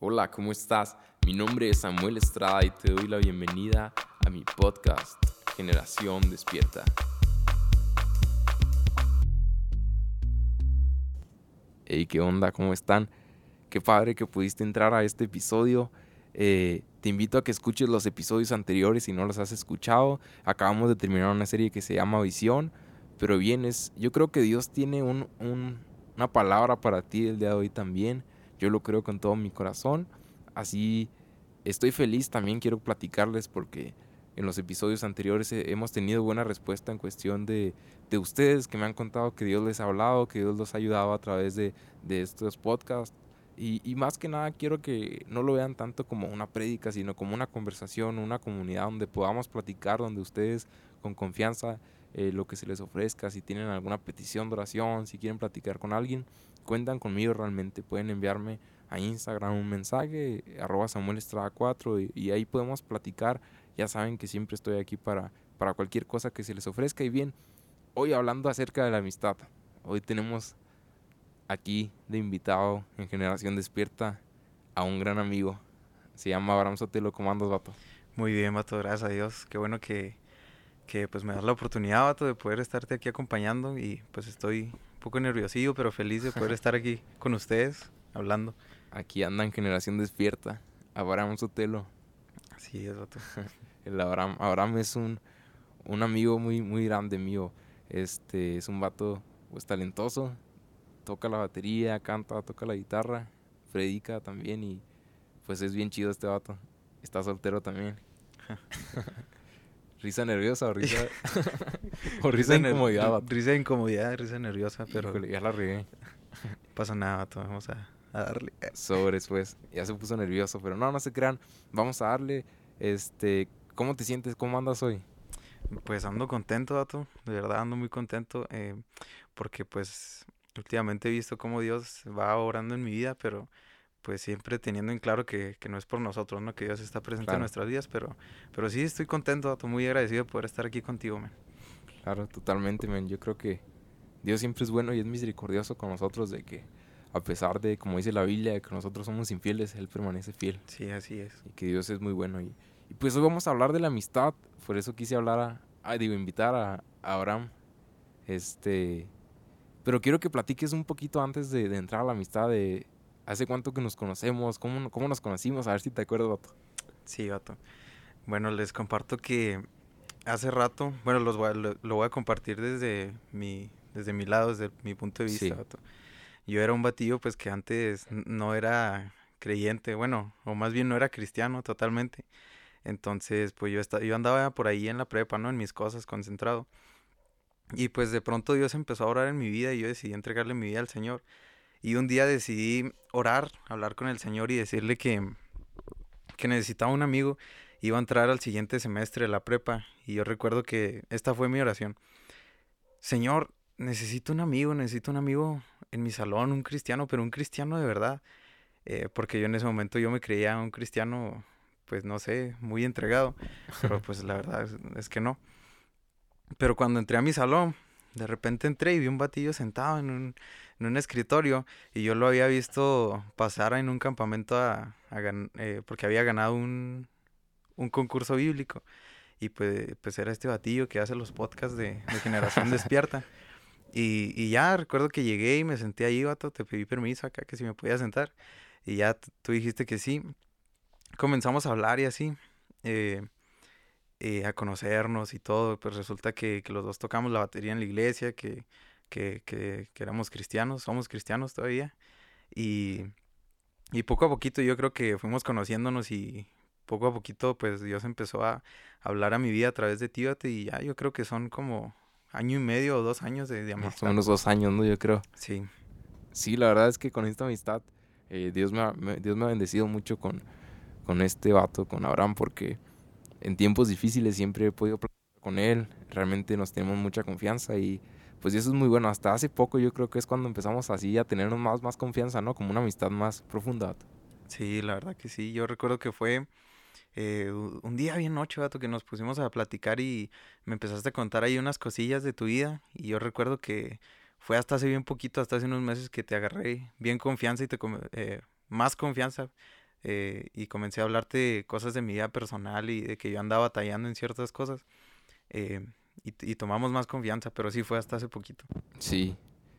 Hola, ¿cómo estás? Mi nombre es Samuel Estrada y te doy la bienvenida a mi podcast Generación Despierta. Hey, ¿qué onda? ¿Cómo están? Qué padre que pudiste entrar a este episodio. Eh, te invito a que escuches los episodios anteriores si no los has escuchado. Acabamos de terminar una serie que se llama Visión. Pero bien, es, yo creo que Dios tiene un, una palabra para ti el día de hoy también. Yo lo creo con todo mi corazón. Así estoy feliz también, quiero platicarles porque en los episodios anteriores hemos tenido buena respuesta en cuestión de, de, ustedes que me han contado que Dios les ha hablado, que Dios los ha ayudado a través de, de estos podcasts. Y, más que nada quiero que no lo vean tanto como una prédica, sino como una conversación, una comunidad donde podamos platicar, donde ustedes con confianza eh, lo que se les ofrezca, si tienen alguna petición de oración, si quieren platicar con alguien, cuentan conmigo realmente, pueden enviarme a Instagram un mensaje, arroba Samuel Estrada 4 y, ahí podemos platicar, ya saben que siempre estoy aquí para, para cualquier cosa que se les ofrezca y bien, hoy hablando acerca de la amistad, hoy tenemos aquí de invitado en Generación Despierta a un gran amigo. Se llama Abraham Sotelo. ¿Cómo andas, vato? Muy bien, vato. Gracias a Dios. Qué bueno que, que pues me das la oportunidad, vato, de poder estarte aquí acompañando y pues estoy un poco nerviosillo, pero feliz de poder estar aquí con ustedes hablando. Aquí anda en Generación Despierta. Abraham Sotelo. Así es, vato. El Abraham, Abraham es un, un amigo muy, muy grande mío. Este, es un vato pues talentoso, toca la batería, canta, toca la guitarra, predica también y pues es bien chido este vato. Está soltero también. risa nerviosa o risa, o risa de incomodidad, vato. Risa de incomodidad, risa nerviosa, pero... ya la regué. pasa nada, vato. Vamos a, darle. Sobres, pues. Ya se puso nervioso, pero no, no se crean. Vamos a darle. Este, ¿cómo te sientes? ¿Cómo andas hoy? Pues ando contento, vato. De verdad ando muy contento. Eh, porque pues últimamente he visto cómo Dios va orando en mi vida, pero pues siempre teniendo en claro que, que no es por nosotros, ¿no? Que Dios está presente en nuestras vidas, pero, pero sí estoy contento, estoy muy agradecido de poder estar aquí contigo, man. Claro, totalmente, man. Yo creo que Dios siempre es bueno y es misericordioso con nosotros de que a pesar de, como dice la Biblia, de que nosotros somos infieles, Él permanece fiel. Sí, así es. Y que Dios es muy bueno. Y, y pues hoy vamos a hablar de la amistad, por eso quise hablar a, digo, invitar a, a Abraham, este, pero quiero que platiques un poquito antes de, entrar a la amistad de hace cuánto que nos conocemos, cómo, cómo nos conocimos, a ver si te acuerdas, Vato. Sí, Vato. Bueno, les comparto que hace rato, bueno, los lo, voy a compartir desde mi, desde mi lado, desde mi punto de vista, Vato. Yo era un batillo, pues, que antes no era creyente, bueno, o más bien no era cristiano totalmente. Entonces, pues yo, estaba, yo andaba por ahí en la prepa, ¿no? En mis cosas, concentrado. Y pues de pronto Dios empezó a orar en mi vida y yo decidí entregarle mi vida al Señor. Y un día decidí orar, hablar con el Señor y decirle que, que necesitaba un amigo. Iba a entrar al siguiente semestre de la prepa y yo recuerdo que esta fue mi oración. Señor, necesito un amigo, necesito un amigo en mi salón, un cristiano, pero un cristiano de verdad. Eh, porque yo en ese momento yo me creía un cristiano, pues no sé, muy entregado. Pero pues la verdad es que no. Pero cuando entré a mi salón, de repente entré y vi un batillo sentado en un, en un escritorio y yo lo había visto pasar en un campamento a, eh, porque había ganado un, un concurso bíblico. Y pues, pues era este batillo que hace los podcasts de, Generación Despierta. Y, y, ya recuerdo que llegué y me senté ahí, vato, te pedí permiso acá que si me podía sentar. Y ya tú dijiste que sí. Comenzamos a hablar y así. Eh, eh, a conocernos y todo, pues resulta que, que, los dos tocamos la batería en la iglesia, que, que, que, éramos cristianos, somos cristianos todavía. Y, y poco a poquito yo creo que fuimos conociéndonos y poco a poquito pues Dios empezó a hablar a mi vida a través de Tíbate y ya yo creo que son como año y medio o dos años de, de amistad. Más unos dos años, ¿no? Yo creo. Sí. Sí, la verdad es que con esta amistad eh, Dios, me ha, Dios me ha bendecido mucho con, con este vato, con Abraham, porque en tiempos difíciles siempre he podido platicar con él, realmente nos tenemos mucha confianza y pues eso es muy bueno. Hasta hace poco yo creo que es cuando empezamos así a tenernos más, más confianza, ¿no? Como una amistad más profunda. Sí, la verdad que sí. Yo recuerdo que fue eh, un día bien noche, vato, que nos pusimos a platicar y me empezaste a contar ahí unas cosillas de tu vida y yo recuerdo que fue hasta hace bien poquito, hasta hace unos meses que te agarré bien confianza y te... Eh, más confianza eh, y comencé a hablarte cosas de mi vida personal y de que yo andaba batallando en ciertas cosas. Eh, y, tomamos más confianza, pero sí fue hasta hace poquito. Sí.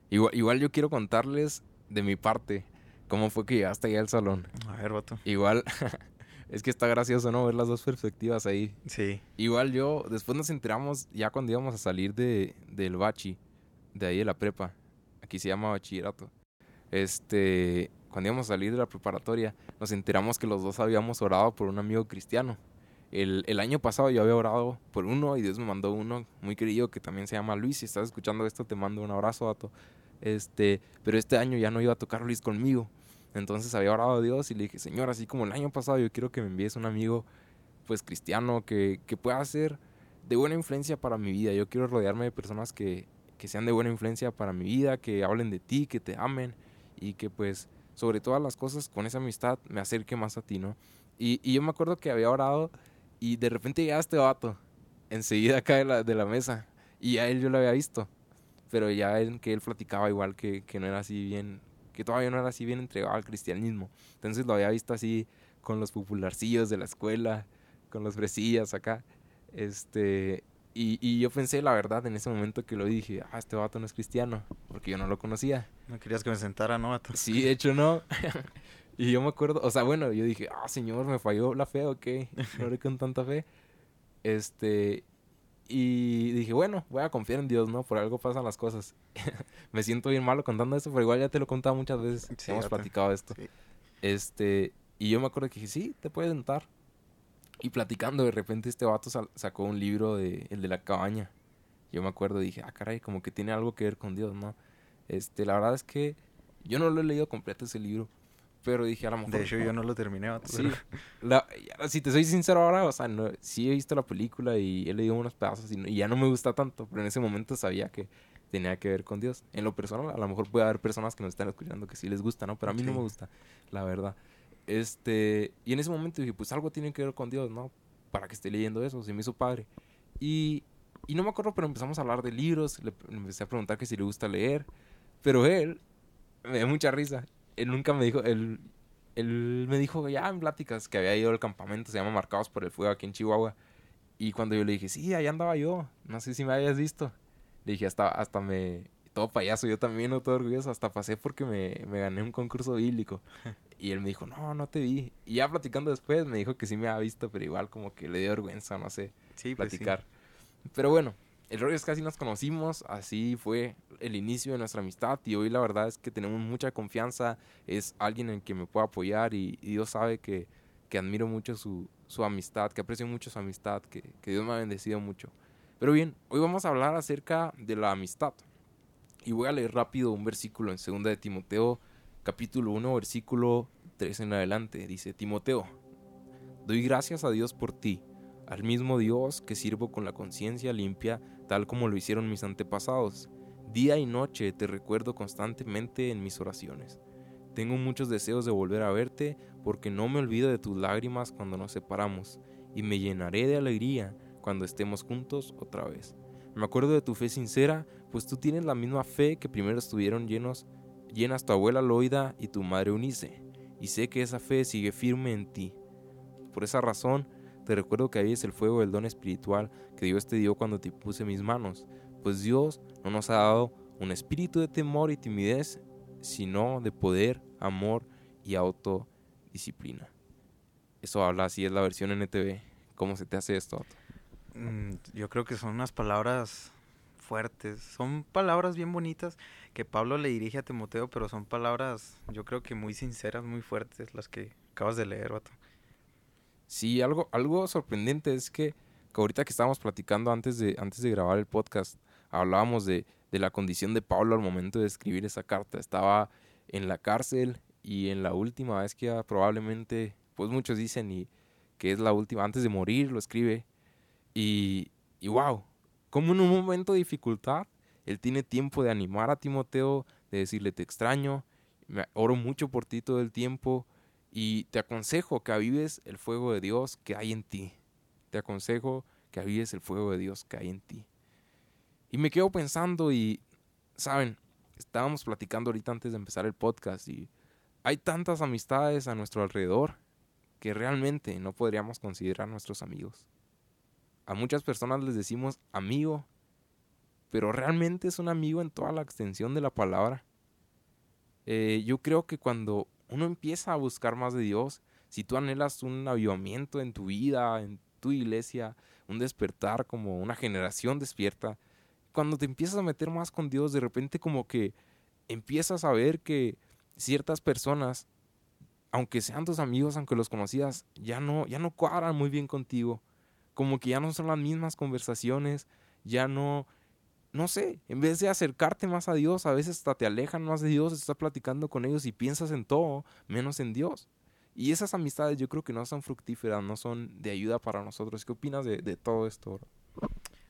Igual, igual yo quiero contarles de mi parte cómo fue que llegaste ahí al salón. A ver, vato. Igual, es que está gracioso, ¿no? Ver las dos perspectivas ahí. Sí. Igual yo, después nos enteramos ya cuando íbamos a salir de, del bachi, de ahí de la prepa. Aquí se llama bachillerato. Este, cuando íbamos a salir de la preparatoria, nos enteramos que los dos habíamos orado por un amigo cristiano. El, el, año pasado yo había orado por uno y Dios me mandó uno muy querido que también se llama Luis. Si estás escuchando esto, te mando un abrazo, Dato. Este, pero este año ya no iba a tocar Luis conmigo. Entonces había orado a Dios y le dije, Señor, así como el año pasado, yo quiero que me envíes un amigo, pues cristiano, que, que pueda ser de buena influencia para mi vida. Yo quiero rodearme de personas que, que sean de buena influencia para mi vida, que hablen de ti, que te amen y que pues sobre todas las cosas con esa amistad me acerque más a ti, ¿no? Y, y yo me acuerdo que había orado y de repente llega este vato enseguida de la, de la mesa y a él yo lo había visto, pero ya en que él platicaba igual que, que no era así bien, que todavía no era así bien entregado al cristianismo. Entonces lo había visto así con los popularcillos de la escuela, con los fresillas acá. Este, y, y, yo pensé, la verdad, en ese momento que lo dije, ah, este vato no es cristiano, porque yo no lo conocía. No querías que me sentara, ¿no, vato? Sí, de hecho no. y yo me acuerdo, o sea, bueno, yo dije, ah, señor, me falló la fe, ok, no haré con tanta fe. Este, y dije, bueno, voy a confiar en Dios, ¿no? Por algo pasan las cosas. me siento bien malo contando esto, pero igual ya te lo he contado muchas veces. Hemos platicado esto. Este, y yo me acuerdo que dije, sí, te puedes sentar. Y platicando, de repente este vato sacó un libro de el de la cabaña. Yo me acuerdo, dije, ah, caray, como que tiene algo que ver con Dios, ¿no? Este, la verdad es que yo no lo he leído completo ese libro. Pero dije, a lo mejor. De hecho, yo no lo terminé. Vato, sí. si te soy sincero ahora, o sea, no, sí he visto la película y he leído unos pedazos y, ya no me gusta tanto. Pero en ese momento sabía que tenía que ver con Dios. En lo personal, a lo mejor puede haber personas que nos están escuchando que sí les gusta, ¿no? Pero a mí no me gusta, la verdad. Este, y en ese momento dije, pues algo tiene que ver con Dios, ¿no? Para que esté leyendo eso, se me hizo padre. Y, y no me acuerdo, pero empezamos a hablar de libros, le, empecé a preguntar que si le gusta leer, pero él, me da mucha risa, él nunca me dijo, él, él me dijo ya en pláticas que había ido al campamento, se llama Marcados por el Fuego aquí en Chihuahua. Y cuando yo le dije, sí, ahí andaba yo, no sé si me habías visto. Le dije, hasta, hasta me, todo payaso, yo también, no todo orgulloso, hasta pasé porque me, me gané un concurso bíblico. Y él me dijo, no, no te vi. Y ya platicando después me dijo que sí me había visto, pero igual como que le dio vergüenza, no sé, sí, pues platicar. Pero bueno, el rollo es que así nos conocimos, así fue el inicio de nuestra amistad y hoy la verdad es que tenemos mucha confianza, es alguien en que me puedo apoyar y, Dios sabe que, que admiro mucho su, su, amistad, que aprecio mucho su amistad, que, que Dios me ha bendecido mucho. Pero bien, hoy vamos a hablar acerca de la amistad. Y voy a leer rápido un versículo en 2 de Timoteo capítulo 1, versículo 3 en adelante. Dice Timoteo, doy gracias a Dios por ti, al mismo Dios que sirvo con la conciencia limpia, tal como lo hicieron mis antepasados. Día y noche te recuerdo constantemente en mis oraciones. Tengo muchos deseos de volver a verte porque no me olvido de tus lágrimas cuando nos separamos y me llenaré de alegría cuando estemos juntos otra vez. Me acuerdo de tu fe sincera, pues tú tienes la misma fe que primero estuvieron llenos llenas tu abuela Loida y tu madre Unice, y sé que esa fe sigue firme en ti. Por esa razón, te recuerdo que ahí es el fuego del don espiritual que Dios te dio cuando te puse mis manos, pues Dios no nos ha dado un espíritu de temor y timidez, sino de poder, amor y autodisciplina. Eso habla así, es la versión NTV. ¿Cómo se te hace esto? Mm, yo creo que son unas palabras fuertes. Son palabras bien bonitas que Pablo le dirige a Timoteo, pero son palabras, yo creo que muy sinceras, muy fuertes, las que acabas de leer, vato. Sí, algo, algo sorprendente es que, ahorita que estábamos platicando antes de, antes de grabar el podcast, hablábamos de, de la condición de Pablo al momento de escribir esa carta. Estaba en la cárcel y en la última vez que probablemente, pues muchos dicen y que es la última, antes de morir lo escribe. Y, y wow, como en un momento de dificultad, Él tiene tiempo de animar a Timoteo, de decirle te extraño, oro mucho por ti todo el tiempo y te aconsejo que avives el fuego de Dios que hay en ti. Te aconsejo que avives el fuego de Dios que hay en ti. Y me quedo pensando y, saben, estábamos platicando ahorita antes de empezar el podcast y hay tantas amistades a nuestro alrededor, que realmente no podríamos considerar nuestros amigos. A muchas personas les decimos amigo, pero realmente es un amigo en toda la extensión de la palabra. Eh, yo creo que cuando uno empieza a buscar más de Dios, si tú anhelas un avivamiento en tu vida, en tu iglesia, un despertar como una generación despierta, cuando te empiezas a meter más con Dios, de repente como que empiezas a ver que ciertas personas, aunque sean tus amigos, aunque los conocías, ya no, ya no cuadran muy bien contigo. Como que ya no son las mismas conversaciones, ya no, no sé, en vez de acercarte más a Dios, a veces hasta te alejan más de Dios, estás platicando con ellos y piensas en todo, menos en Dios. Y esas amistades yo creo que no son fructíferas, no son de ayuda para nosotros. ¿Qué opinas de, todo esto?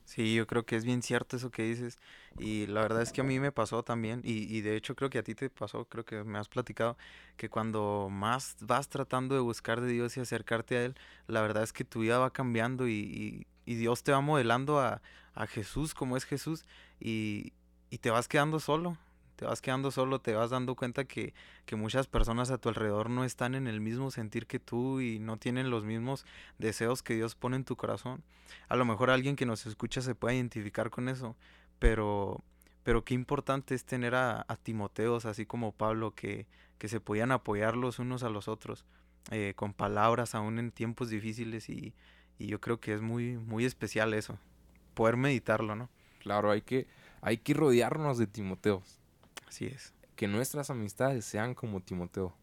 Sí, yo creo que es bien cierto eso que dices. Y la verdad es que a mí me pasó también. Y, de hecho creo que a ti te pasó, creo que me has platicado, que cuando más vas tratando de buscar de Dios y acercarte a Él, la verdad es que tu vida va cambiando y, y Dios te va modelando a, a, Jesús como es Jesús y, y te vas quedando solo te vas quedando solo, te vas dando cuenta que, que, muchas personas a tu alrededor no están en el mismo sentir que tú y no tienen los mismos deseos que Dios pone en tu corazón. A lo mejor alguien que nos escucha se puede identificar con eso, pero, pero qué importante es tener a, a Timoteos, así como Pablo, que, que se podían apoyar los unos a los otros, eh, con palabras aún en tiempos difíciles y, y yo creo que es muy, muy especial eso, poder meditarlo, ¿no? Claro, hay que, hay que rodearnos de Timoteos Así es. Que nuestras amistades sean como Timoteo.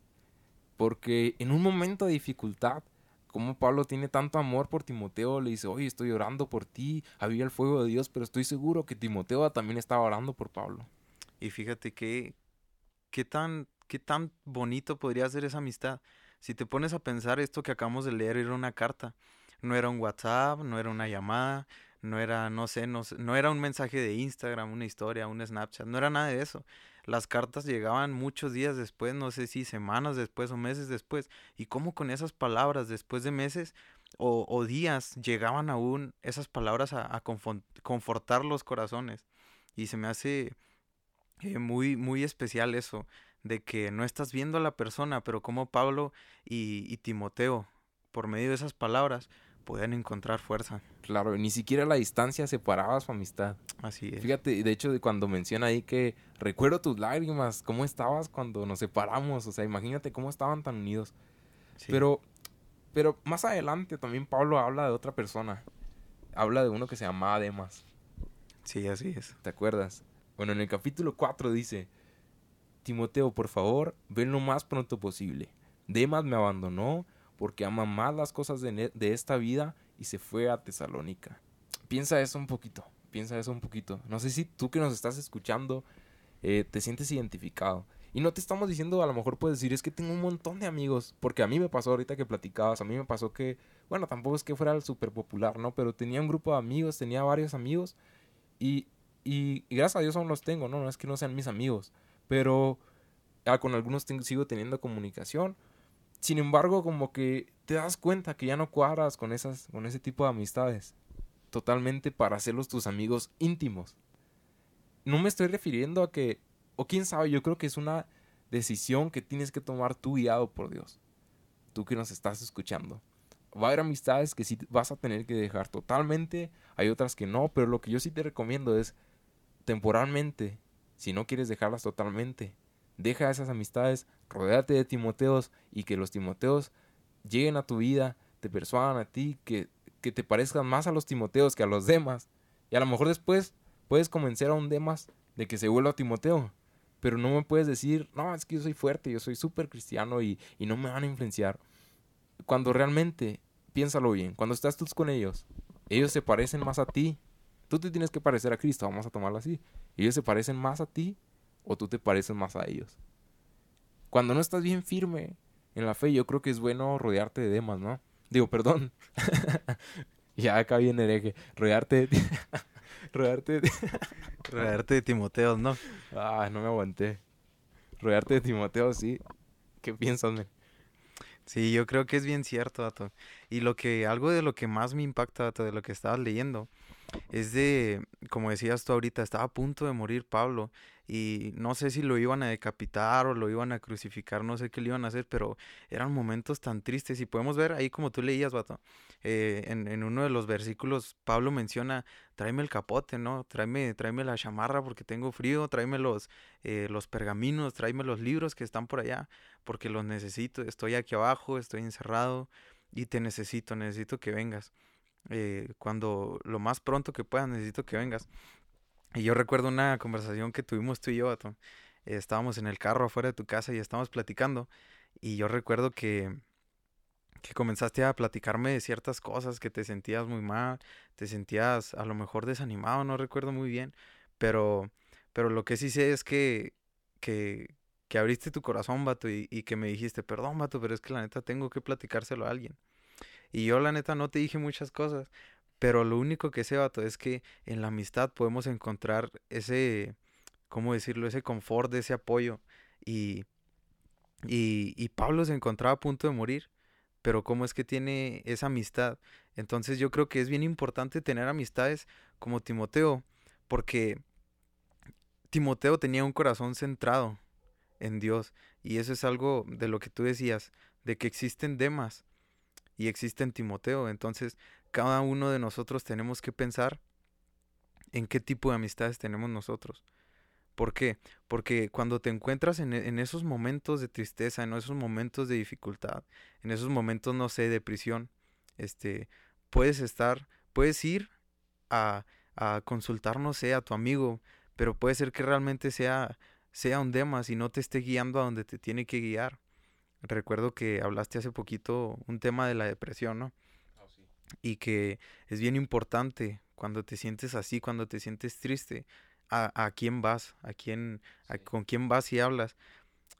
Porque en un momento de dificultad, como Pablo tiene tanto amor por Timoteo, le dice, oye, estoy orando por ti, había el fuego de Dios, pero estoy seguro que Timoteo también estaba orando por Pablo. Y fíjate que, qué tan, qué tan bonito podría ser esa amistad. Si te pones a pensar, esto que acabamos de leer era una carta. No era un WhatsApp, no era una llamada, no era, no sé, no, no era un mensaje de Instagram, una historia, un Snapchat, no era nada de eso. Las cartas llegaban muchos días después, no sé si semanas después o meses después. Y cómo con esas palabras, después de meses o, o días, llegaban aún esas palabras a, a, confortar los corazones. Y se me hace eh, muy, muy especial eso, de que no estás viendo a la persona, pero como Pablo y, y Timoteo, por medio de esas palabras, pueden encontrar fuerza. Claro, ni siquiera la distancia separaba su amistad. Así es. Fíjate, de hecho, cuando menciona ahí que recuerdo tus lágrimas, cómo estabas cuando nos separamos, o sea, imagínate cómo estaban tan unidos. Sí. Pero, pero más adelante también Pablo habla de otra persona. Habla de uno que se llamaba Demas. Sí, así es. ¿Te acuerdas? Bueno, en el capítulo 4 dice, Timoteo, por favor, ven lo más pronto posible. Demas me abandonó porque ama más las cosas de, de, esta vida y se fue a Tesalónica. Piensa eso un poquito, piensa eso un poquito. No sé si tú que nos estás escuchando eh, te sientes identificado. Y no te estamos diciendo, a lo mejor puedes decir, es que tengo un montón de amigos, porque a mí me pasó ahorita que platicabas, a mí me pasó que, bueno, tampoco es que fuera súper popular, ¿no? Pero tenía un grupo de amigos, tenía varios amigos y, y, gracias a Dios aún los tengo, ¿no? No es que no sean mis amigos, pero ah, con algunos sigo teniendo comunicación sin embargo, como que te das cuenta que ya no cuadras con esas con ese tipo de amistades totalmente para hacerlos tus amigos íntimos. No me estoy refiriendo a que o quién sabe, yo creo que es una decisión que tienes que tomar tú guiado por Dios. Tú que nos estás escuchando. Va a haber amistades que sí vas a tener que dejar totalmente, hay otras que no, pero lo que yo sí te recomiendo es temporalmente, si no quieres dejarlas totalmente, Deja esas amistades, rodéate de Timoteos y que los Timoteos lleguen a tu vida, te persuadan a ti, que, que te parezcan más a los Timoteos que a los demás. Y a lo mejor después puedes convencer a un Demas de que se vuelva a Timoteo. Pero no me puedes decir, no, es que yo soy fuerte, yo soy súper cristiano y, y no me van a influenciar. Cuando realmente, piénsalo bien, cuando estás tú con ellos, ellos se parecen más a ti. Tú te tienes que parecer a Cristo, vamos a tomarlo así. Ellos se parecen más a ti o tú te pareces más a ellos. Cuando no estás bien firme en la fe, yo creo que es bueno rodearte de demás, ¿no? Digo, perdón. ya acá viene hereje. Rodearte de... rodearte de... rodearte de Timoteo, ¿no? Ah, no me aguanté. Rodearte de Timoteo, sí. ¿Qué piensas, men? Sí, yo creo que es bien cierto, Dato. Y lo que, algo de lo que más me impacta, Dato, de lo que estabas leyendo, es de, como decías tú ahorita, estaba a punto de morir Pablo y no sé si lo iban a decapitar o lo iban a crucificar, no sé qué le iban a hacer, pero eran momentos tan tristes y podemos ver ahí como tú leías, vato, eh, en, en, uno de los versículos Pablo menciona, tráeme el capote, ¿no? Tráeme, tráeme la chamarra porque tengo frío, tráeme los, eh, los pergaminos, tráeme los libros que están por allá porque los necesito, estoy aquí abajo, estoy encerrado y te necesito, necesito que vengas. Eh, cuando lo más pronto que puedas necesito que vengas. Y yo recuerdo una conversación que tuvimos tú y yo, estábamos en el carro afuera de tu casa y estábamos platicando. Y yo recuerdo que, que comenzaste a platicarme de ciertas cosas, que te sentías muy mal, te sentías a lo mejor desanimado, no recuerdo muy bien. Pero, pero lo que sí sé es que, que, que abriste tu corazón, vato, y, y que me dijiste, perdón, vato, pero es que la neta tengo que platicárselo a alguien. Y yo la neta no te dije muchas cosas, pero lo único que sé, vato, es que en la amistad podemos encontrar ese, ¿cómo decirlo? Ese confort, ese apoyo. Y, y, y Pablo se encontraba a punto de morir, pero ¿cómo es que tiene esa amistad? Entonces yo creo que es bien importante tener amistades como Timoteo, porque Timoteo tenía un corazón centrado en Dios. Y eso es algo de lo que tú decías, de que existen demas y existe en Timoteo. Entonces, cada uno de nosotros tenemos que pensar en qué tipo de amistades tenemos nosotros. ¿Por qué? Porque cuando te encuentras en, esos momentos de tristeza, en esos momentos de dificultad, en esos momentos, no sé, de prisión, este, puedes estar, puedes ir a, a consultar, no sé, a tu amigo, pero puede ser que realmente sea, sea un demas y no te esté guiando a donde te tiene que guiar. Recuerdo que hablaste hace poquito un tema de la depresión, ¿no? Oh, sí. Y que es bien importante cuando te sientes así, cuando te sientes triste, a, a quién vas, a quién, a, con quién vas y hablas.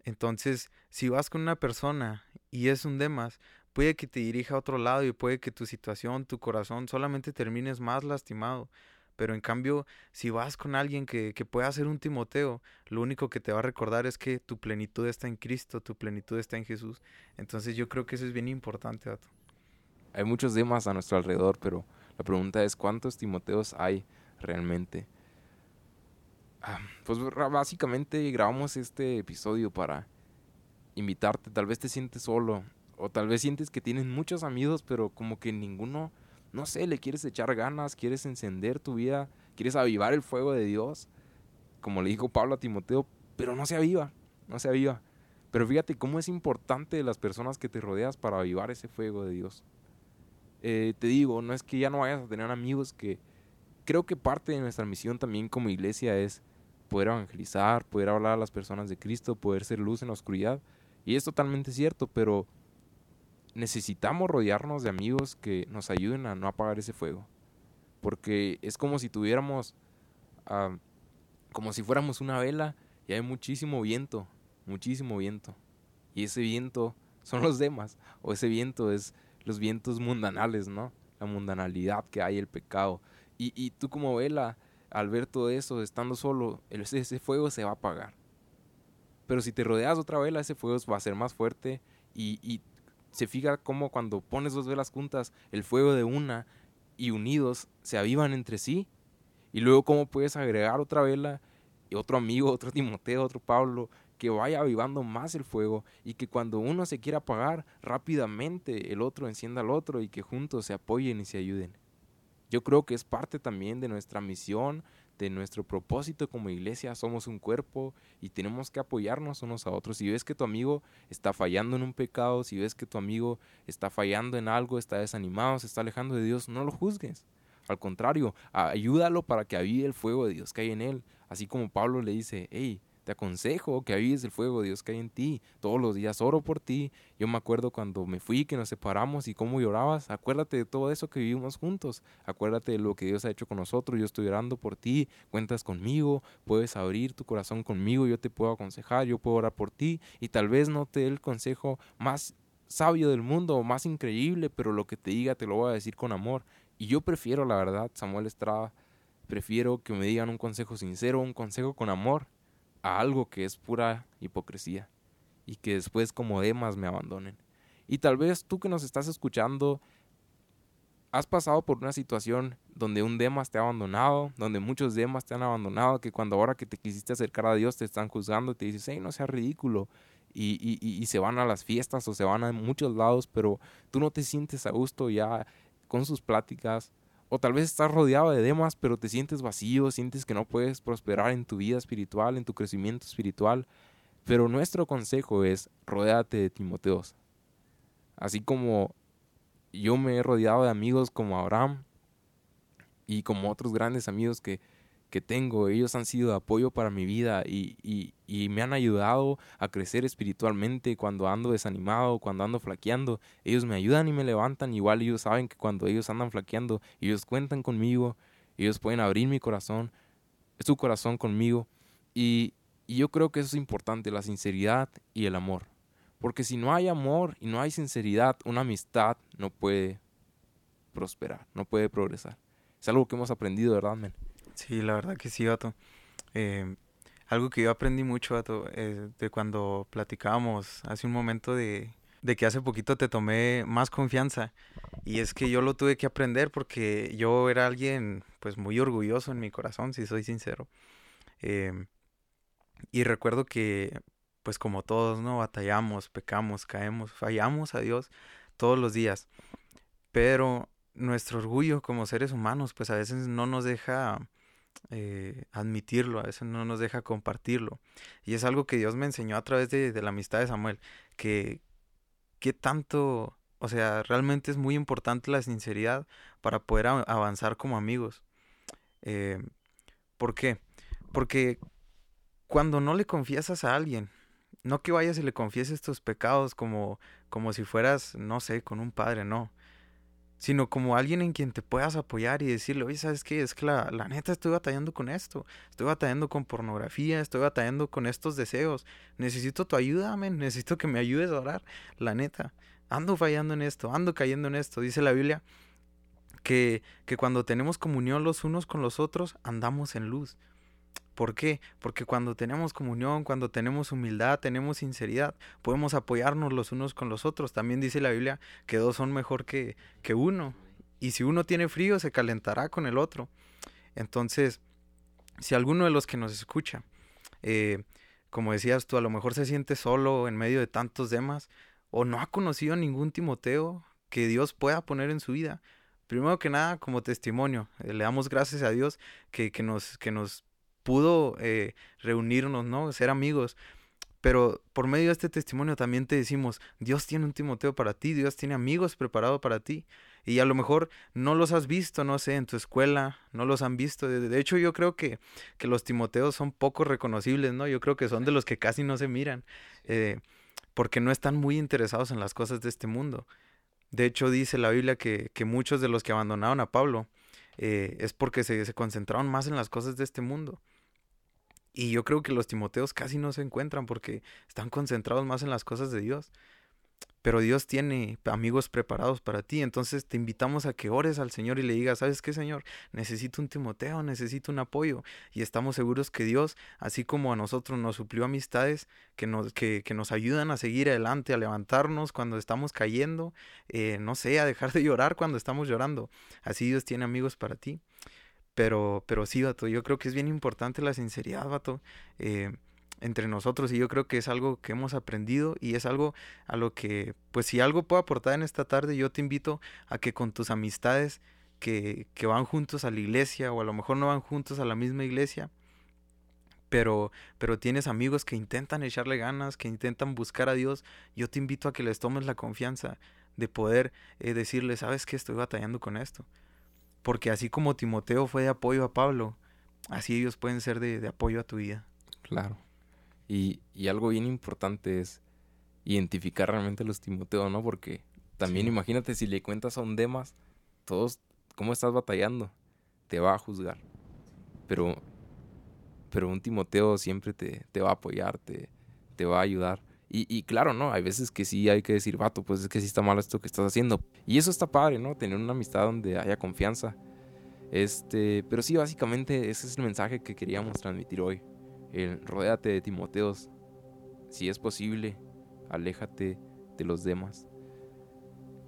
Entonces, si vas con una persona y es un demas, puede que te dirija a otro lado y puede que tu situación, tu corazón solamente termines más lastimado. Pero en cambio, si vas con alguien que, que pueda ser un Timoteo, lo único que te va a recordar es que tu plenitud está en Cristo, tu plenitud está en Jesús. Entonces yo creo que eso es bien importante, Dato. Hay muchos demás a nuestro alrededor, pero la pregunta es cuántos Timoteos hay realmente. Ah, pues básicamente grabamos este episodio para invitarte. Tal vez te sientes solo o tal vez sientes que tienes muchos amigos, pero como que ninguno no sé, le quieres echar ganas, quieres encender tu vida, quieres avivar el fuego de Dios, como le dijo Pablo a Timoteo, pero no se aviva, no se aviva. Pero fíjate cómo es importante las personas que te rodeas para avivar ese fuego de Dios. Eh, te digo, no es que ya no vayas a tener amigos que creo que parte de nuestra misión también como iglesia es poder evangelizar, poder hablar a las personas de Cristo, poder ser luz en la oscuridad. Y es totalmente cierto, pero necesitamos rodearnos de amigos que nos ayuden a no apagar ese fuego. Porque es como si tuviéramos, ah, como si fuéramos una vela y hay muchísimo viento, muchísimo viento. Y ese viento son los demás, o ese viento es los vientos mundanales, ¿no? La mundanalidad que hay, el pecado. Y, y tú como vela, al ver todo eso, estando solo, ese, ese fuego se va a apagar. Pero si te rodeas de otra vela, ese fuego va a ser más fuerte y se fija cómo cuando pones dos velas juntas, el fuego de una y unidos se avivan entre sí. Y luego cómo puedes agregar otra vela y otro amigo, otro Timoteo, otro Pablo, que vaya avivando más el fuego y que cuando uno se quiera apagar, rápidamente el otro encienda al otro y que juntos se apoyen y se ayuden. Yo creo que es parte también de nuestra misión, de nuestro propósito como iglesia. Somos un cuerpo y tenemos que apoyarnos unos a otros. Si ves que tu amigo está fallando en un pecado, si ves que tu amigo está fallando en algo, está desanimado, se está alejando de Dios, no lo juzgues. Al contrario, ayúdalo para que avive el fuego de Dios que hay en él. Así como Pablo le dice, hey, te aconsejo que avives el fuego de Dios que hay en ti. Todos los días oro por ti. Yo me acuerdo cuando me fui, que nos separamos y cómo llorabas. Acuérdate de todo eso que vivimos juntos. Acuérdate de lo que Dios ha hecho con nosotros. Yo estoy orando por ti. Cuentas conmigo. Puedes abrir tu corazón conmigo. Yo te puedo aconsejar. Yo puedo orar por ti. Y tal vez no te dé el consejo más sabio del mundo más increíble, pero lo que te diga te lo voy a decir con amor. Y yo prefiero, la verdad, Samuel Estrada, prefiero que me digan un consejo sincero, un consejo con amor a algo que es pura hipocresía y que después como demás me abandonen. Y tal vez tú que nos estás escuchando has pasado por una situación donde un Demas te ha abandonado, donde muchos Demas te han abandonado, que cuando ahora que te quisiste acercar a Dios te están juzgando, te dices, hey, no sea ridículo, y, y, y, se van a las fiestas o se van a muchos lados, pero tú no te sientes a gusto ya con sus pláticas, o tal vez estás rodeado de Demas, pero te sientes vacío, sientes que no puedes prosperar en tu vida espiritual, en tu crecimiento espiritual. Pero nuestro consejo es, rodéate de Timoteos. Así como yo me he rodeado de amigos como Abraham y como otros grandes amigos que, que tengo, ellos han sido de apoyo para mi vida y, y, me han ayudado a crecer espiritualmente cuando ando desanimado, cuando ando flaqueando. Ellos me ayudan y me levantan. Igual ellos saben que cuando ellos andan flaqueando, ellos cuentan conmigo, ellos pueden abrir mi corazón, su corazón conmigo. Y, y yo creo que eso es importante, la sinceridad y el amor. Porque si no hay amor y no hay sinceridad, una amistad no puede prosperar, no puede progresar. Es algo que hemos aprendido, ¿verdad, men? Sí, la verdad que sí, vato. Eh, algo que yo aprendí mucho, vato, eh, de cuando platicábamos hace un momento de, de que hace poquito te tomé más confianza. Y es que yo lo tuve que aprender porque yo era alguien, pues, muy orgulloso en mi corazón, si soy sincero. Eh, y recuerdo que pues como todos, ¿no? Batallamos, pecamos, caemos, fallamos a Dios todos los días. Pero nuestro orgullo como seres humanos, pues a veces no nos deja eh, admitirlo, a veces no nos deja compartirlo. Y es algo que Dios me enseñó a través de, la amistad de Samuel, que, que tanto, o sea, realmente es muy importante la sinceridad para poder avanzar como amigos. Eh, ¿Por qué? Porque cuando no le confiesas a alguien, no que vayas y le confieses tus pecados como, como si fueras, no sé, con un padre, no. Sino como alguien en quien te puedas apoyar y decirle, oye, ¿sabes qué? Es que la, la neta estoy batallando con esto. Estoy batallando con pornografía, estoy batallando con estos deseos. Necesito tu ayuda, amén. Necesito que me ayudes a orar. La neta. Ando fallando en esto, ando cayendo en esto. Dice la Biblia que, que cuando tenemos comunión los unos con los otros, andamos en luz. ¿Por qué? Porque cuando tenemos comunión, cuando tenemos humildad, tenemos sinceridad, podemos apoyarnos los unos con los otros. También dice la Biblia que dos son mejor que, que uno. Y si uno tiene frío, se calentará con el otro. Entonces, si alguno de los que nos escucha, eh, como decías tú, a lo mejor se siente solo en medio de tantos demás, o no ha conocido ningún Timoteo que Dios pueda poner en su vida, primero que nada, como testimonio, eh, le damos gracias a Dios que, que, nos, que nos pudo eh, reunirnos, ¿no? Ser amigos. Pero por medio de este testimonio también te decimos, Dios tiene un Timoteo para ti, Dios tiene amigos preparados para ti. Y a lo mejor no los has visto, no sé, en tu escuela, no los han visto. De hecho, yo creo que, que los Timoteos son poco reconocibles, ¿no? Yo creo que son de los que casi no se miran, eh, porque no están muy interesados en las cosas de este mundo. De hecho, dice la Biblia que, que muchos de los que abandonaron a Pablo eh, es porque se, se concentraron más en las cosas de este mundo. Y yo creo que los Timoteos casi no se encuentran porque están concentrados más en las cosas de Dios. Pero Dios tiene amigos preparados para ti. Entonces te invitamos a que ores al Señor y le digas, ¿sabes qué, Señor? Necesito un Timoteo, necesito un apoyo. Y estamos seguros que Dios, así como a nosotros nos suplió amistades que nos, que, que nos ayudan a seguir adelante, a levantarnos cuando estamos cayendo, eh, no sé, a dejar de llorar cuando estamos llorando. Así Dios tiene amigos para ti. Pero, pero sí, vato, yo creo que es bien importante la sinceridad, vato, eh, entre nosotros. Y yo creo que es algo que hemos aprendido y es algo a lo que, pues si algo puedo aportar en esta tarde, yo te invito a que con tus amistades que, que van juntos a la iglesia o a lo mejor no van juntos a la misma iglesia, pero, pero tienes amigos que intentan echarle ganas, que intentan buscar a Dios, yo te invito a que les tomes la confianza de poder eh, decirles, sabes que estoy batallando con esto porque así como Timoteo fue de apoyo a Pablo, así ellos pueden ser de, apoyo a tu vida. Claro. Y, algo bien importante es identificar realmente a los Timoteos, ¿no? Porque también imagínate si le cuentas a un Demas, todos, ¿cómo estás batallando? Te va a juzgar. Pero, pero un Timoteo siempre te, te va a apoyar, te, te va a ayudar. Y, y, claro, ¿no? Hay veces que sí hay que decir, vato, pues es que sí está mal esto que estás haciendo. Y eso está padre, ¿no? Tener una amistad donde haya confianza. Este, pero sí, básicamente ese es el mensaje que queríamos transmitir hoy. El rodéate de Timoteos. Si es posible, aléjate de los demás.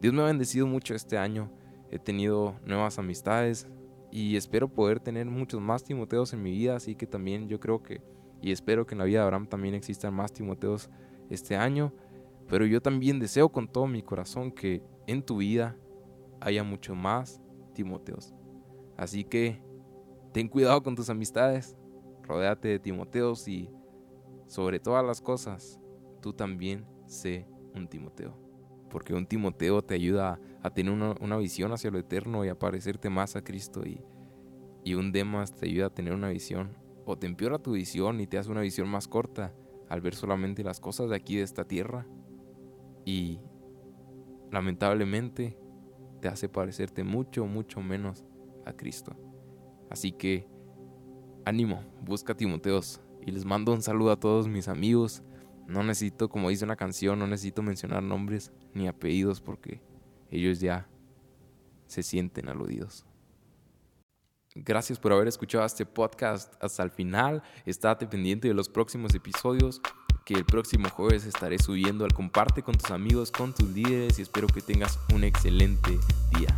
Dios me ha bendecido mucho este año he tenido nuevas amistades y espero poder tener muchos más Timoteos en mi vida, así que también yo creo que y espero que en la vida de Abraham también existan más Timoteos este año, pero yo también deseo con todo mi corazón que en tu vida haya mucho más Timoteos. Así que ten cuidado con tus amistades, rodéate de Timoteos y sobre todas las cosas, tú también sé un Timoteo. Porque un Timoteo te ayuda a tener una, visión hacia lo eterno y a parecerte más a Cristo. Y, y un Demas te ayuda a tener una visión o te empeora tu visión y te hace una visión más corta al ver solamente las cosas de aquí de esta tierra. Y lamentablemente te hace parecerte mucho, mucho menos a Cristo. Así que ánimo, busca Timoteos y les mando un saludo a todos mis amigos. No necesito, como dice una canción, no necesito mencionar nombres ni apellidos porque ellos ya se sienten aludidos. Gracias por haber escuchado este podcast hasta el final. Estate pendiente de los próximos episodios que el próximo jueves estaré subiendo al comparte con tus amigos, con tus líderes y espero que tengas un excelente día.